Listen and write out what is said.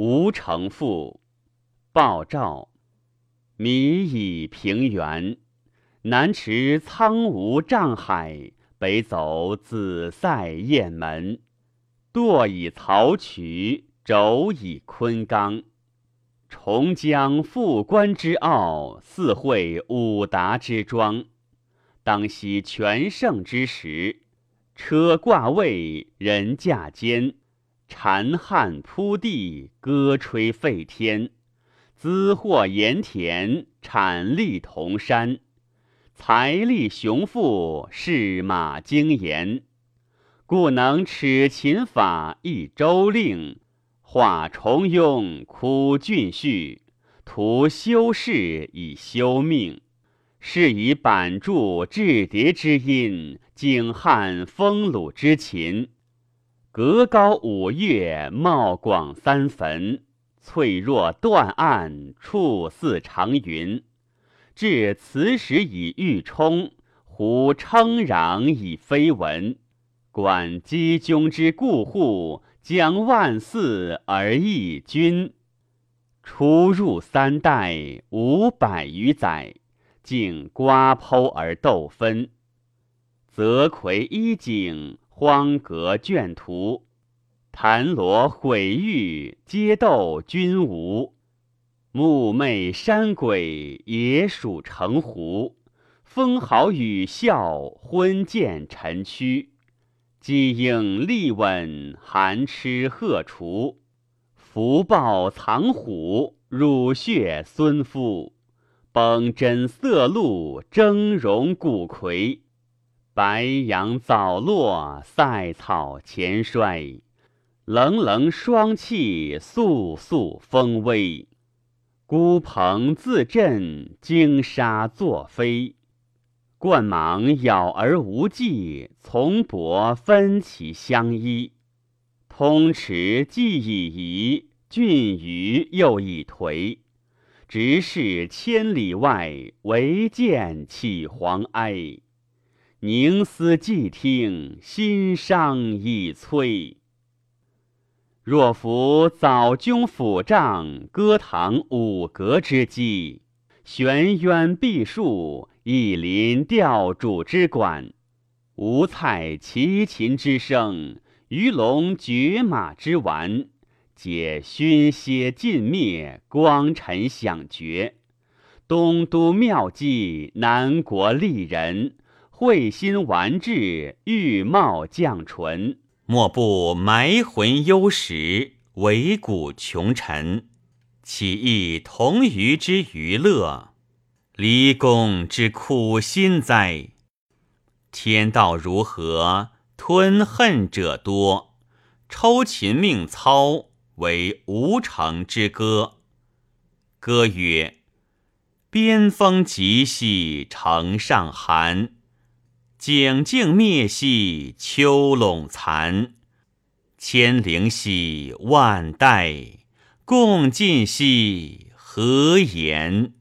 吴城赋，鲍照。迷以平原，南驰苍梧障海，北走紫塞雁门。堕以曹渠，轴以昆冈。重将复关之傲，四会五达之庄。当夕全盛之时，车挂位，人驾间。蝉汉铺地，歌吹沸天；资获盐田，产利铜山。财力雄富，士马精严，故能耻秦法，一周令，化重庸，苦峻序，图修士以修命。是以板柱雉蝶之音，景汉丰鲁之秦。阁高五岳，貌广三坟，翠若断岸，处似长云。至此时以欲冲，胡称攘以非文。管姬君之故户，将万祀而义君。出入三代，五百余载，竟瓜剖而斗分。泽魁衣锦。荒阁卷图，檀罗毁玉，皆斗君无。木媚山鬼，野鼠成狐。风豪雨啸，昏涧晨曲。鸡应立稳，寒吃鹤雏。福豹藏虎，乳血孙夫。崩真色鹿，峥嵘古魁。白杨早落，塞草前衰。冷冷霜气，肃肃风微。孤蓬自振，惊沙作飞。冠蟒咬而无迹，丛柏分其相依。通池既已移，峻鱼又已颓。直视千里外，唯见起黄埃。凝思既听，心伤已摧。若夫早君抚杖，歌堂五阁之基，玄渊碧树，一林钓主之管，吴蔡齐秦之声，鱼龙绝马之玩，皆熏歇尽灭，光尘响绝。东都妙计，南国丽人。慧心顽志，玉貌绛唇，莫不埋魂幽石，为骨穷尘。岂异同鱼之娱乐，离宫之苦心哉？天道如何，吞恨者多。抽琴命操，为无成之歌。歌曰：边风急兮城上寒。景静灭兮秋垄残，千灵兮万代，共尽兮何言？